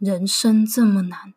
人生这么难，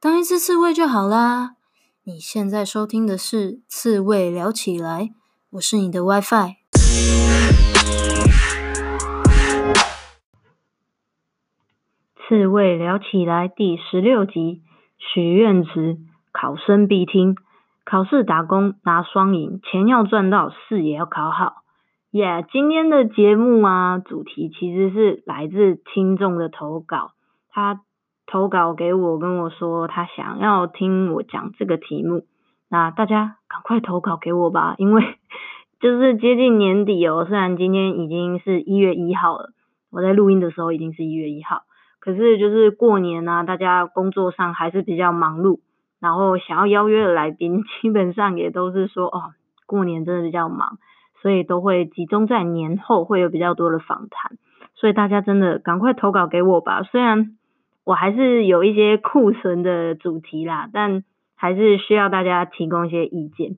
当一只刺猬就好啦。你现在收听的是《刺猬聊起来》，我是你的 WiFi。刺猬聊起来第十六集：许愿池，考生必听，考试打工拿双赢，钱要赚到，事也要考好。耶、今天的节目啊，主题其实是来自听众的投稿，他。投稿给我，跟我说他想要听我讲这个题目。那大家赶快投稿给我吧，因为 就是接近年底哦。虽然今天已经是一月一号了，我在录音的时候已经是一月一号，可是就是过年啊，大家工作上还是比较忙碌，然后想要邀约的来宾，基本上也都是说哦，过年真的比较忙，所以都会集中在年后会有比较多的访谈。所以大家真的赶快投稿给我吧，虽然。我还是有一些库存的主题啦，但还是需要大家提供一些意见。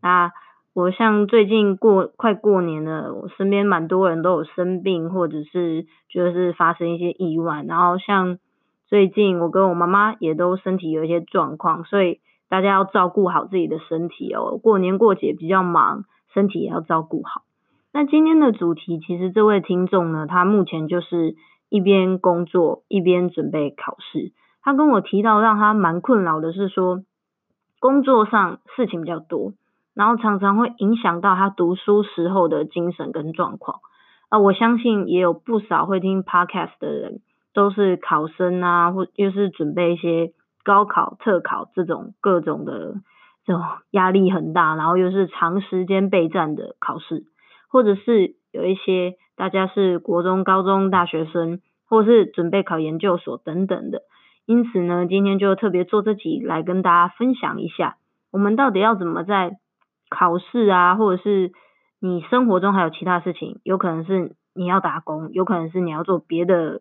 那我像最近过快过年了，我身边蛮多人都有生病，或者是就是发生一些意外。然后像最近我跟我妈妈也都身体有一些状况，所以大家要照顾好自己的身体哦。过年过节比较忙，身体也要照顾好。那今天的主题，其实这位听众呢，他目前就是。一边工作一边准备考试，他跟我提到让他蛮困扰的是说，工作上事情比较多，然后常常会影响到他读书时候的精神跟状况。啊，我相信也有不少会听 Podcast 的人，都是考生啊，或又是准备一些高考、特考这种各种的这种压力很大，然后又是长时间备战的考试，或者是有一些。大家是国中、高中、大学生，或是准备考研究所等等的，因此呢，今天就特别做这集来跟大家分享一下，我们到底要怎么在考试啊，或者是你生活中还有其他事情，有可能是你要打工，有可能是你要做别的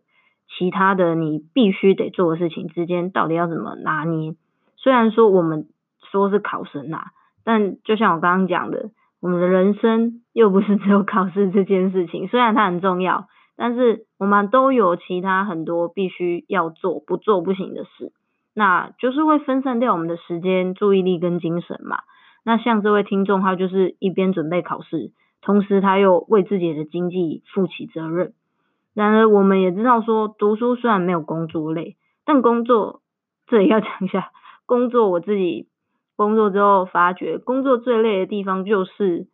其他的你必须得做的事情之间，到底要怎么拿捏？虽然说我们说是考生啊，但就像我刚刚讲的。我们的人生又不是只有考试这件事情，虽然它很重要，但是我们都有其他很多必须要做、不做不行的事，那就是会分散掉我们的时间、注意力跟精神嘛。那像这位听众，他就是一边准备考试，同时他又为自己的经济负起责任。然而，我们也知道说，读书虽然没有工作累，但工作这里要讲一下，工作我自己。工作之后发觉，工作最累的地方就是，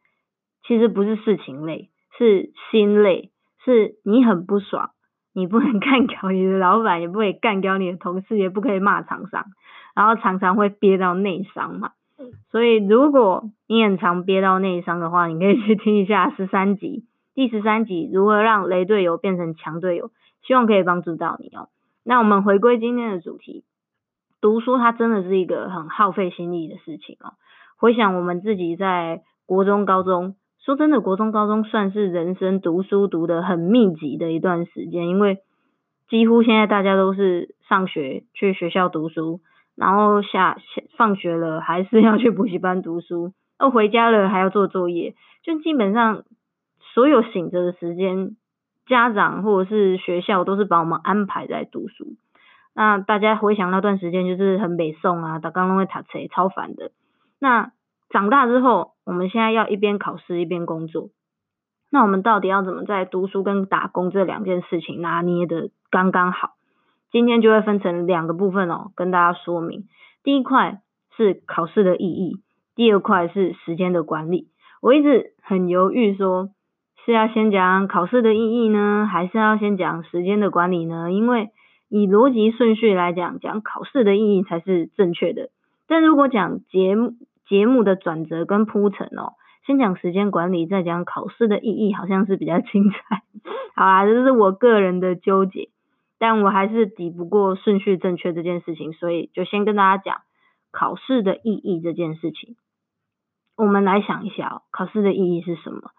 其实不是事情累，是心累，是你很不爽，你不能 干掉你的老板，也不可以干掉你的同事，也不可以骂厂商，然后常常会憋到内伤嘛。所以如果你很常憋到内伤的话，你可以去听一下十三集，第十三集如何让雷队友变成强队友，希望可以帮助到你哦。那我们回归今天的主题。读书它真的是一个很耗费心力的事情哦。回想我们自己在国中、高中，说真的，国中、高中算是人生读书读得很密集的一段时间，因为几乎现在大家都是上学去学校读书，然后下下放学了还是要去补习班读书，哦，回家了还要做作业，就基本上所有醒着的时间，家长或者是学校都是把我们安排在读书。那大家回想那段时间，就是很北宋啊，打刚刚会塔车超烦的。那长大之后，我们现在要一边考试一边工作，那我们到底要怎么在读书跟打工这两件事情拿捏得刚刚好？今天就会分成两个部分哦，跟大家说明。第一块是考试的意义，第二块是时间的管理。我一直很犹豫说，说是要先讲考试的意义呢，还是要先讲时间的管理呢？因为以逻辑顺序来讲，讲考试的意义才是正确的。但如果讲节目节目的转折跟铺陈哦，先讲时间管理，再讲考试的意义，好像是比较 精彩。好啦，这是我个人的纠结，但我还是抵不过顺序正确这件事情，所以就先跟大家讲考试的意义这件事情。我们来想一下哦，考试的意义是什么？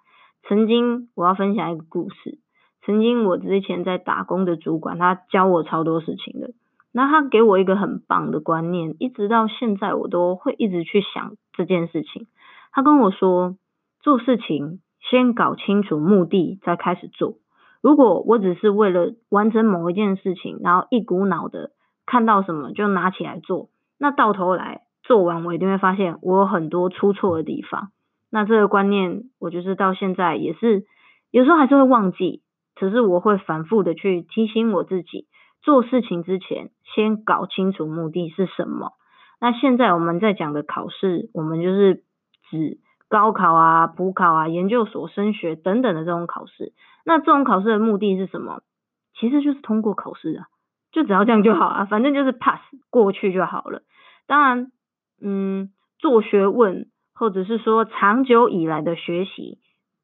曾经我要分享一个故事。曾经我之前在打工的主管，他教我超多事情的。那他给我一个很棒的观念，一直到现在我都会一直去想这件事情。他跟我说，做事情先搞清楚目的，再开始做。如果我只是为了完成某一件事情，然后一股脑的看到什么就拿起来做，那到头来做完，我一定会发现我有很多出错的地方。那这个观念，我就是到现在也是有时候还是会忘记，只是我会反复的去提醒我自己，做事情之前先搞清楚目的是什么。那现在我们在讲的考试，我们就是指高考啊、普考啊、研究所升学等等的这种考试。那这种考试的目的是什么？其实就是通过考试啊，就只要这样就好啊，反正就是 pass 过去就好了。当然，嗯，做学问。或者是说长久以来的学习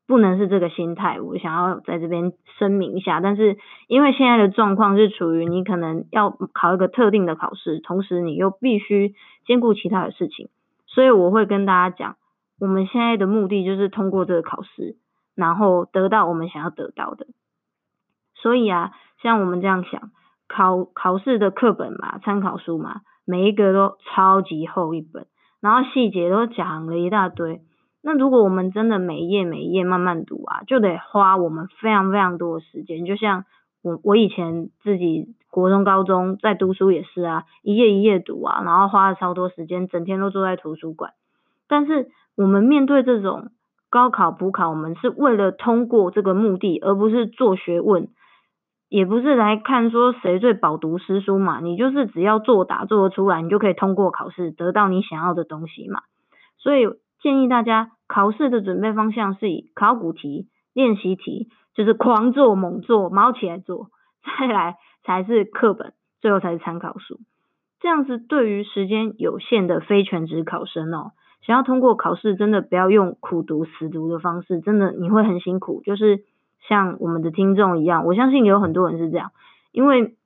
不能是这个心态，我想要在这边声明一下。但是因为现在的状况是处于你可能要考一个特定的考试，同时你又必须兼顾其他的事情，所以我会跟大家讲，我们现在的目的就是通过这个考试，然后得到我们想要得到的。所以啊，像我们这样想，考考试的课本嘛，参考书嘛，每一个都超级厚一本。然后细节都讲了一大堆，那如果我们真的每一页每一页慢慢读啊，就得花我们非常非常多的时间。就像我我以前自己国中高中在读书也是啊，一页一页读啊，然后花了超多时间，整天都坐在图书馆。但是我们面对这种高考补考，我们是为了通过这个目的，而不是做学问。也不是来看说谁最饱读诗书嘛，你就是只要作答做得出来，你就可以通过考试，得到你想要的东西嘛。所以建议大家考试的准备方向是以考古题、练习题，就是狂做猛做，猫起来做，再来才是课本，最后才是参考书。这样子对于时间有限的非全职考生哦，想要通过考试，真的不要用苦读死读的方式，真的你会很辛苦，就是。像我们的听众一样，我相信有很多人是这样，因为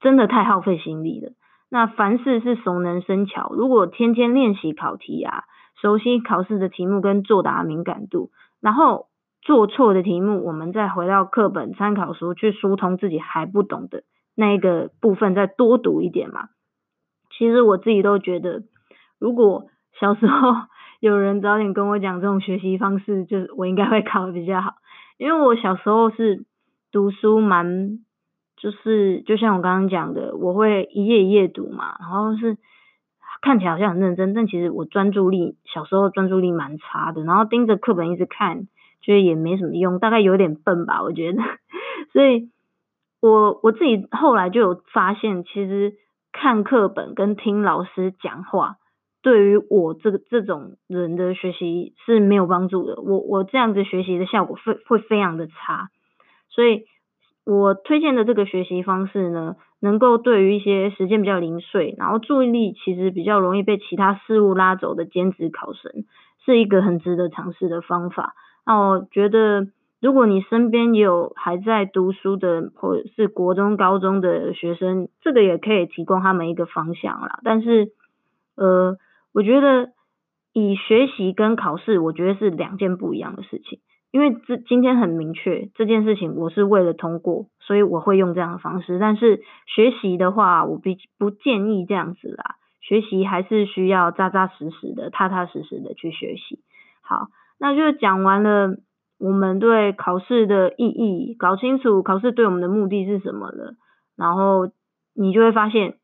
真的太耗费心力了。那凡事是熟能生巧，如果天天练习考题啊，熟悉考试的题目跟作答敏感度，然后做错的题目，我们再回到课本参考书去疏通自己还不懂的那一个部分，再多读一点嘛。其实我自己都觉得，如果小时候 有人早点跟我讲这种学习方式，就是我应该会考得比较好。因为我小时候是读书蛮，就是就像我刚刚讲的，我会一页一页读嘛，然后是看起来好像很认真，但其实我专注力小时候专注力蛮差的，然后盯着课本一直看，觉得也没什么用，大概有点笨吧，我觉得。所以我我自己后来就有发现，其实看课本跟听老师讲话。对于我这个这种人的学习是没有帮助的，我我这样子学习的效果会会非常的差，所以我推荐的这个学习方式呢，能够对于一些时间比较零碎，然后注意力其实比较容易被其他事物拉走的兼职考生，是一个很值得尝试的方法。那我觉得，如果你身边有还在读书的，或者是国中、高中的学生，这个也可以提供他们一个方向啦。但是，呃。我觉得以学习跟考试，我觉得是两件不一样的事情。因为这今天很明确，这件事情我是为了通过，所以我会用这样的方式。但是学习的话，我不不建议这样子啦。学习还是需要扎扎实实的、踏踏实实的去学习。好，那就讲完了我们对考试的意义，搞清楚考试对我们的目的是什么了，然后你就会发现，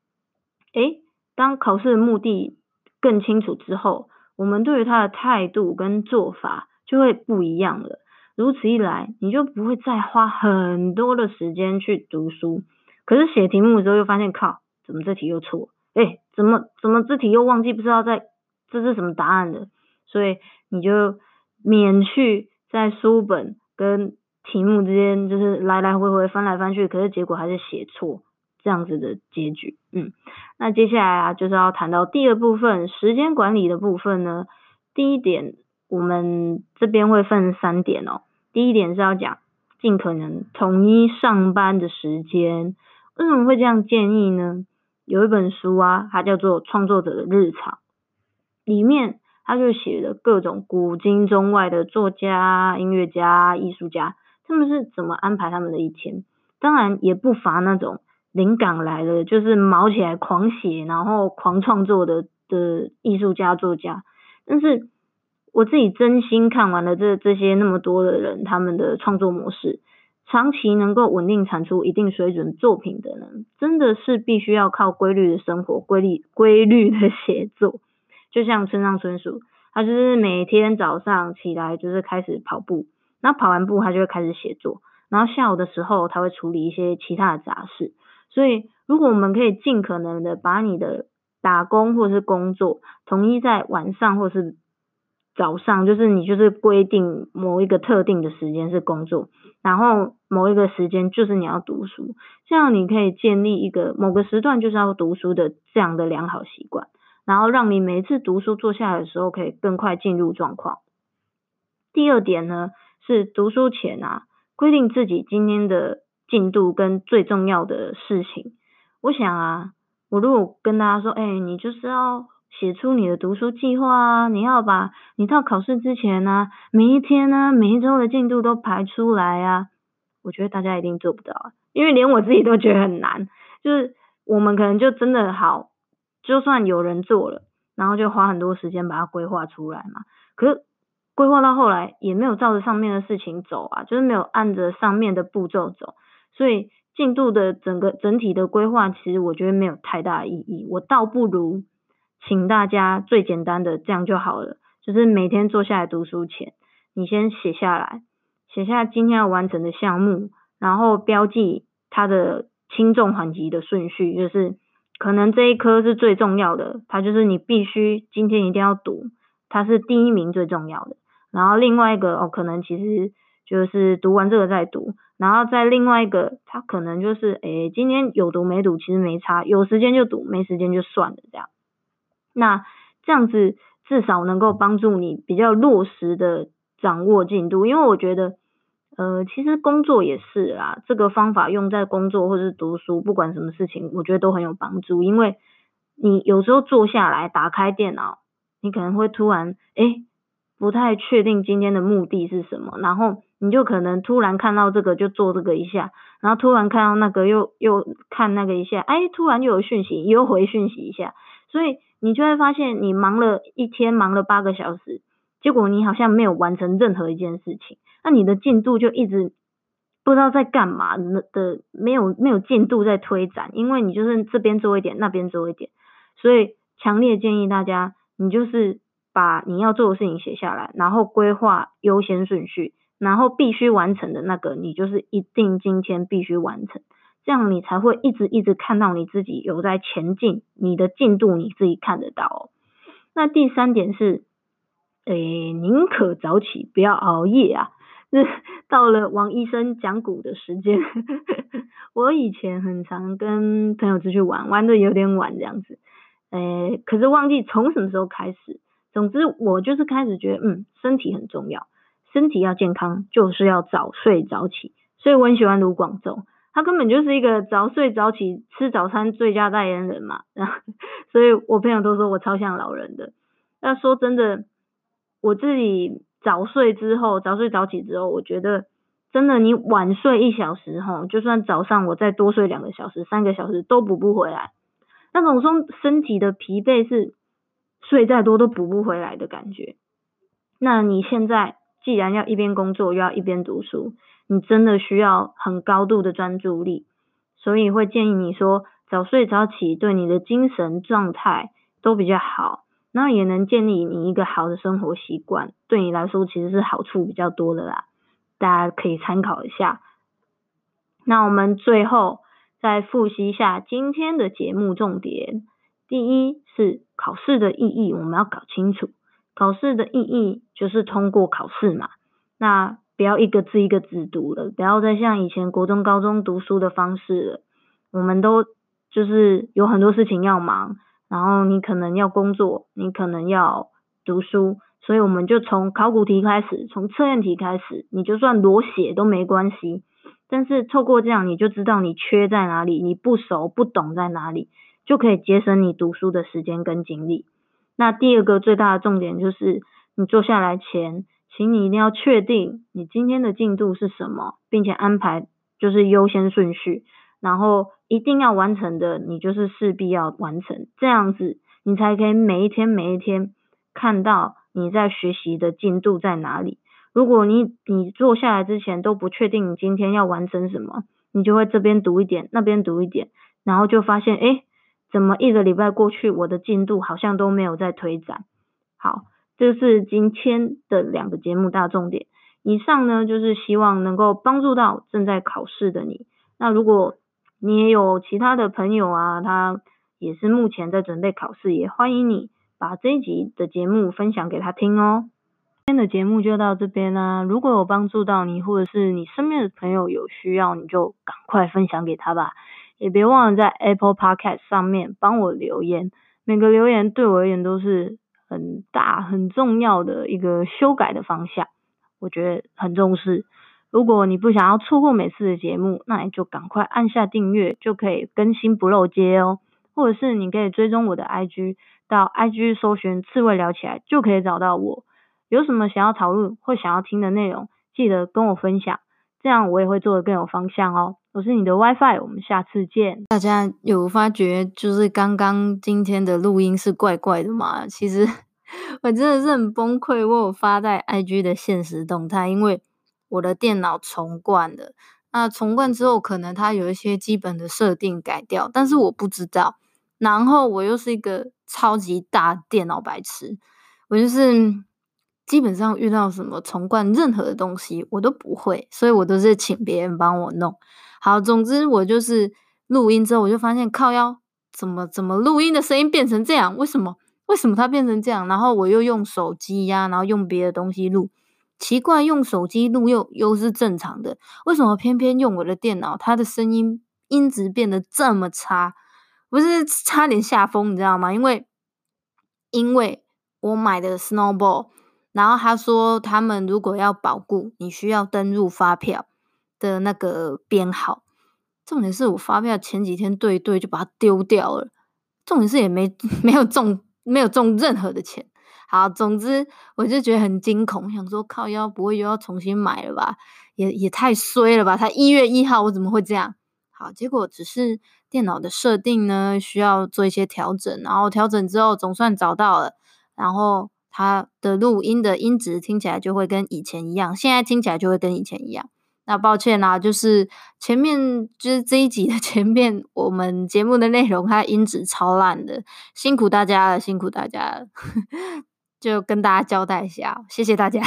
诶，当考试的目的更清楚之后，我们对于他的态度跟做法就会不一样了。如此一来，你就不会再花很多的时间去读书，可是写题目的时候又发现，靠，怎么这题又错？诶，怎么怎么这题又忘记不知道在这是什么答案的？所以你就免去在书本跟题目之间就是来来回回翻来翻去，可是结果还是写错。这样子的结局，嗯，那接下来啊，就是要谈到第二部分时间管理的部分呢。第一点，我们这边会分三点哦。第一点是要讲尽可能统一上班的时间。为什么会这样建议呢？有一本书啊，它叫做《创作者的日常》，里面它就写了各种古今中外的作家、音乐家、艺术家，他们是怎么安排他们的一天。当然也不乏那种。灵感来了，就是毛起来狂写，然后狂创作的的艺术家作家。但是我自己真心看完了这这些那么多的人他们的创作模式，长期能够稳定产出一定水准作品的人，真的是必须要靠规律的生活、规律规律的写作。就像村上春树，他就是每天早上起来就是开始跑步，然后跑完步他就会开始写作，然后下午的时候他会处理一些其他的杂事。所以，如果我们可以尽可能的把你的打工或是工作统一在晚上或是早上，就是你就是规定某一个特定的时间是工作。然后某一个时间就是你要读书，这样你可以建立一个某个时段就是要读书的这样的良好习惯，然后让你每次读书坐下来的时候可以更快进入状况。第二点呢，是读书前啊，规定自己今天的进度跟最重要的事情。我想啊，我如果跟大家说，哎，你就是要。写出你的读书计划啊！你要把你到考试之前呢、每一天呢、每一周的进度都排出来啊！我觉得大家一定做不到啊，因为连我自己都觉得很难。就是我们可能就真的好，就算有人做了，然后就花很多时间把它规划出来嘛。可是规划到后来也没有照着上面的事情走啊，就是没有按着上面的步骤走，所以进度的整个整体的规划，其实我觉得没有太大意义。我倒不如。请大家最简单的这样就好了，就是每天坐下来读书前，你先写下来，写下今天要完成的项目，然后标记它的轻重缓急的顺序，就是可能这一科是最重要的，它就是你必须今天一定要读，它是第一名最重要的。然后另外一个哦，可能其实就是读完这个再读，然后再另外一个，它可能就是诶，今天有读没读其实没差，有时间就读，没时间就算了这样。那这样子至少能够帮助你比较落实的掌握进度，因为我觉得，呃，其实工作也是啦，这个方法用在工作或是读书，不管什么事情，我觉得都很有帮助。因为你有时候坐下来打开电脑，你可能会突然，诶，不太确定今天的目的是什么，然后你就可能突然看到这个就做这个一下，然后突然看到那个又又看那个一下，诶，突然又有讯息，又回讯息一下，所以。你就会发现，你忙了一天，忙了八个小时，结果你好像没有完成任何一件事情，那你的进度就一直不知道在干嘛的，没有没有进度在推展，因为你就是这边做一点，那边做一点，所以强烈建议大家，你就是把你要做的事情写下来，然后规划优先顺序，然后必须完成的那个，你就是一定今天必须完成。这样你才会一直一直看到你自己有在前进，你的进度你自己看得到。那第三点是，诶，宁可早起不要熬夜啊。是到了王医生讲古的时间，我以前很常跟朋友出去玩，玩的有点晚这样子，诶，可是忘记从什么时候开始。总之我就是开始觉得，嗯，身体很重要，身体要健康就是要早睡早起，所以我很喜欢卢广仲。他根本就是一个早睡早起吃早餐最佳代言人嘛，然后所以我朋友都说我超像老人的。那说真的，我自己早睡之后，早睡早起之后，我觉得真的你晚睡一小时哈，就算早上我再多睡两个小时、三个小时都补不回来。那种说身体的疲惫是睡再多都补不回来的感觉。那你现在既然要一边工作又要一边读书。你真的需要很高度的专注力，所以会建议你说早睡早起，对你的精神状态都比较好，那也能建立你一个好的生活习惯，对你来说其实是好处比较多的啦，大家可以参考一下。那我们最后再复习一下今天的节目重点，第一是考试的意义，我们要搞清楚，考试的意义就是通过考试嘛，那。不要一个字一个字读了，不要再像以前国中、高中读书的方式了。我们都就是有很多事情要忙，然后你可能要工作，你可能要读书，所以我们就从考古题开始，从测验题开始，你就算裸写都没关系。但是透过这样，你就知道你缺在哪里，你不熟不懂在哪里，就可以节省你读书的时间跟精力。那第二个最大的重点就是，你坐下来前。请你一定要确定你今天的进度是什么，并且安排就是优先顺序，然后一定要完成的，你就是势必要完成，这样子你才可以每一天每一天看到你在学习的进度在哪里。如果你你坐下来之前都不确定你今天要完成什么，你就会这边读一点，那边读一点，然后就发现，诶，怎么一个礼拜过去，我的进度好像都没有在推展。好，这是今天的两个节目大重点。以上呢，就是希望能够帮助到正在考试的你。那如果你也有其他的朋友啊，他也是目前在准备考试，也欢迎你把这一集的节目分享给他听哦。今天的节目就到这边啦，如果有帮助到你，或者是你身边的朋友有需要，你就赶快分享给他吧。也别忘了在 Apple Podcast 上面帮我留言，每个留言对我而言都是很大很重要的一个修改的方向，我觉得很重视。如果你不想要错过每次的节目，那你就赶快按下订阅，就可以更新不漏接哦。或者是你可以追踪我的 IG，到 IG 搜寻刺猬聊起来，就可以找到我。有什么想要讨论或想要听的内容，记得跟我分享，这样我也会做得更有方向哦。我是你的 WiFi，我们下次见。大家有发觉就是刚刚今天的录音是怪怪的吗？其实 我真的是很崩溃，我有发在 IG 的现实动态，因为。我的电脑重灌了，那重灌之后，可能它有一些基本的设定改掉，但是我不知道。然后我又是一个超级大电脑白痴，我就是基本上遇到什么重灌任何的东西，我都不会，所以我都是请别人帮我弄。好，总之我就是录音之后，我就发现靠腰怎么怎么录音的声音变成这样？为什么？为什么它变成这样？然后我又用手机呀，然后用别的东西录。奇怪，用手机录又又是正常的，为什么偏偏用我的电脑，它的声音音质变得这么差？不是差点吓疯，你知道吗？因为因为我买的 Snowball，然后他说他们如果要保固，你需要登入发票的那个编号。重点是我发票前几天对对就把它丢掉了，重点是也没 没有中没有中任何的钱。好，总之我就觉得很惊恐，想说靠腰不会又要重新买了吧？也也太衰了吧！才一月一号，我怎么会这样？好，结果只是电脑的设定呢，需要做一些调整，然后调整之后总算找到了，然后它的录音的音质听起来就会跟以前一样，现在听起来就会跟以前一样。那抱歉啦，就是前面就是这一集的 前面，我们节目的内容它音质超烂的，辛苦大家了，辛苦大家了。就跟大家交代一下，谢谢大家。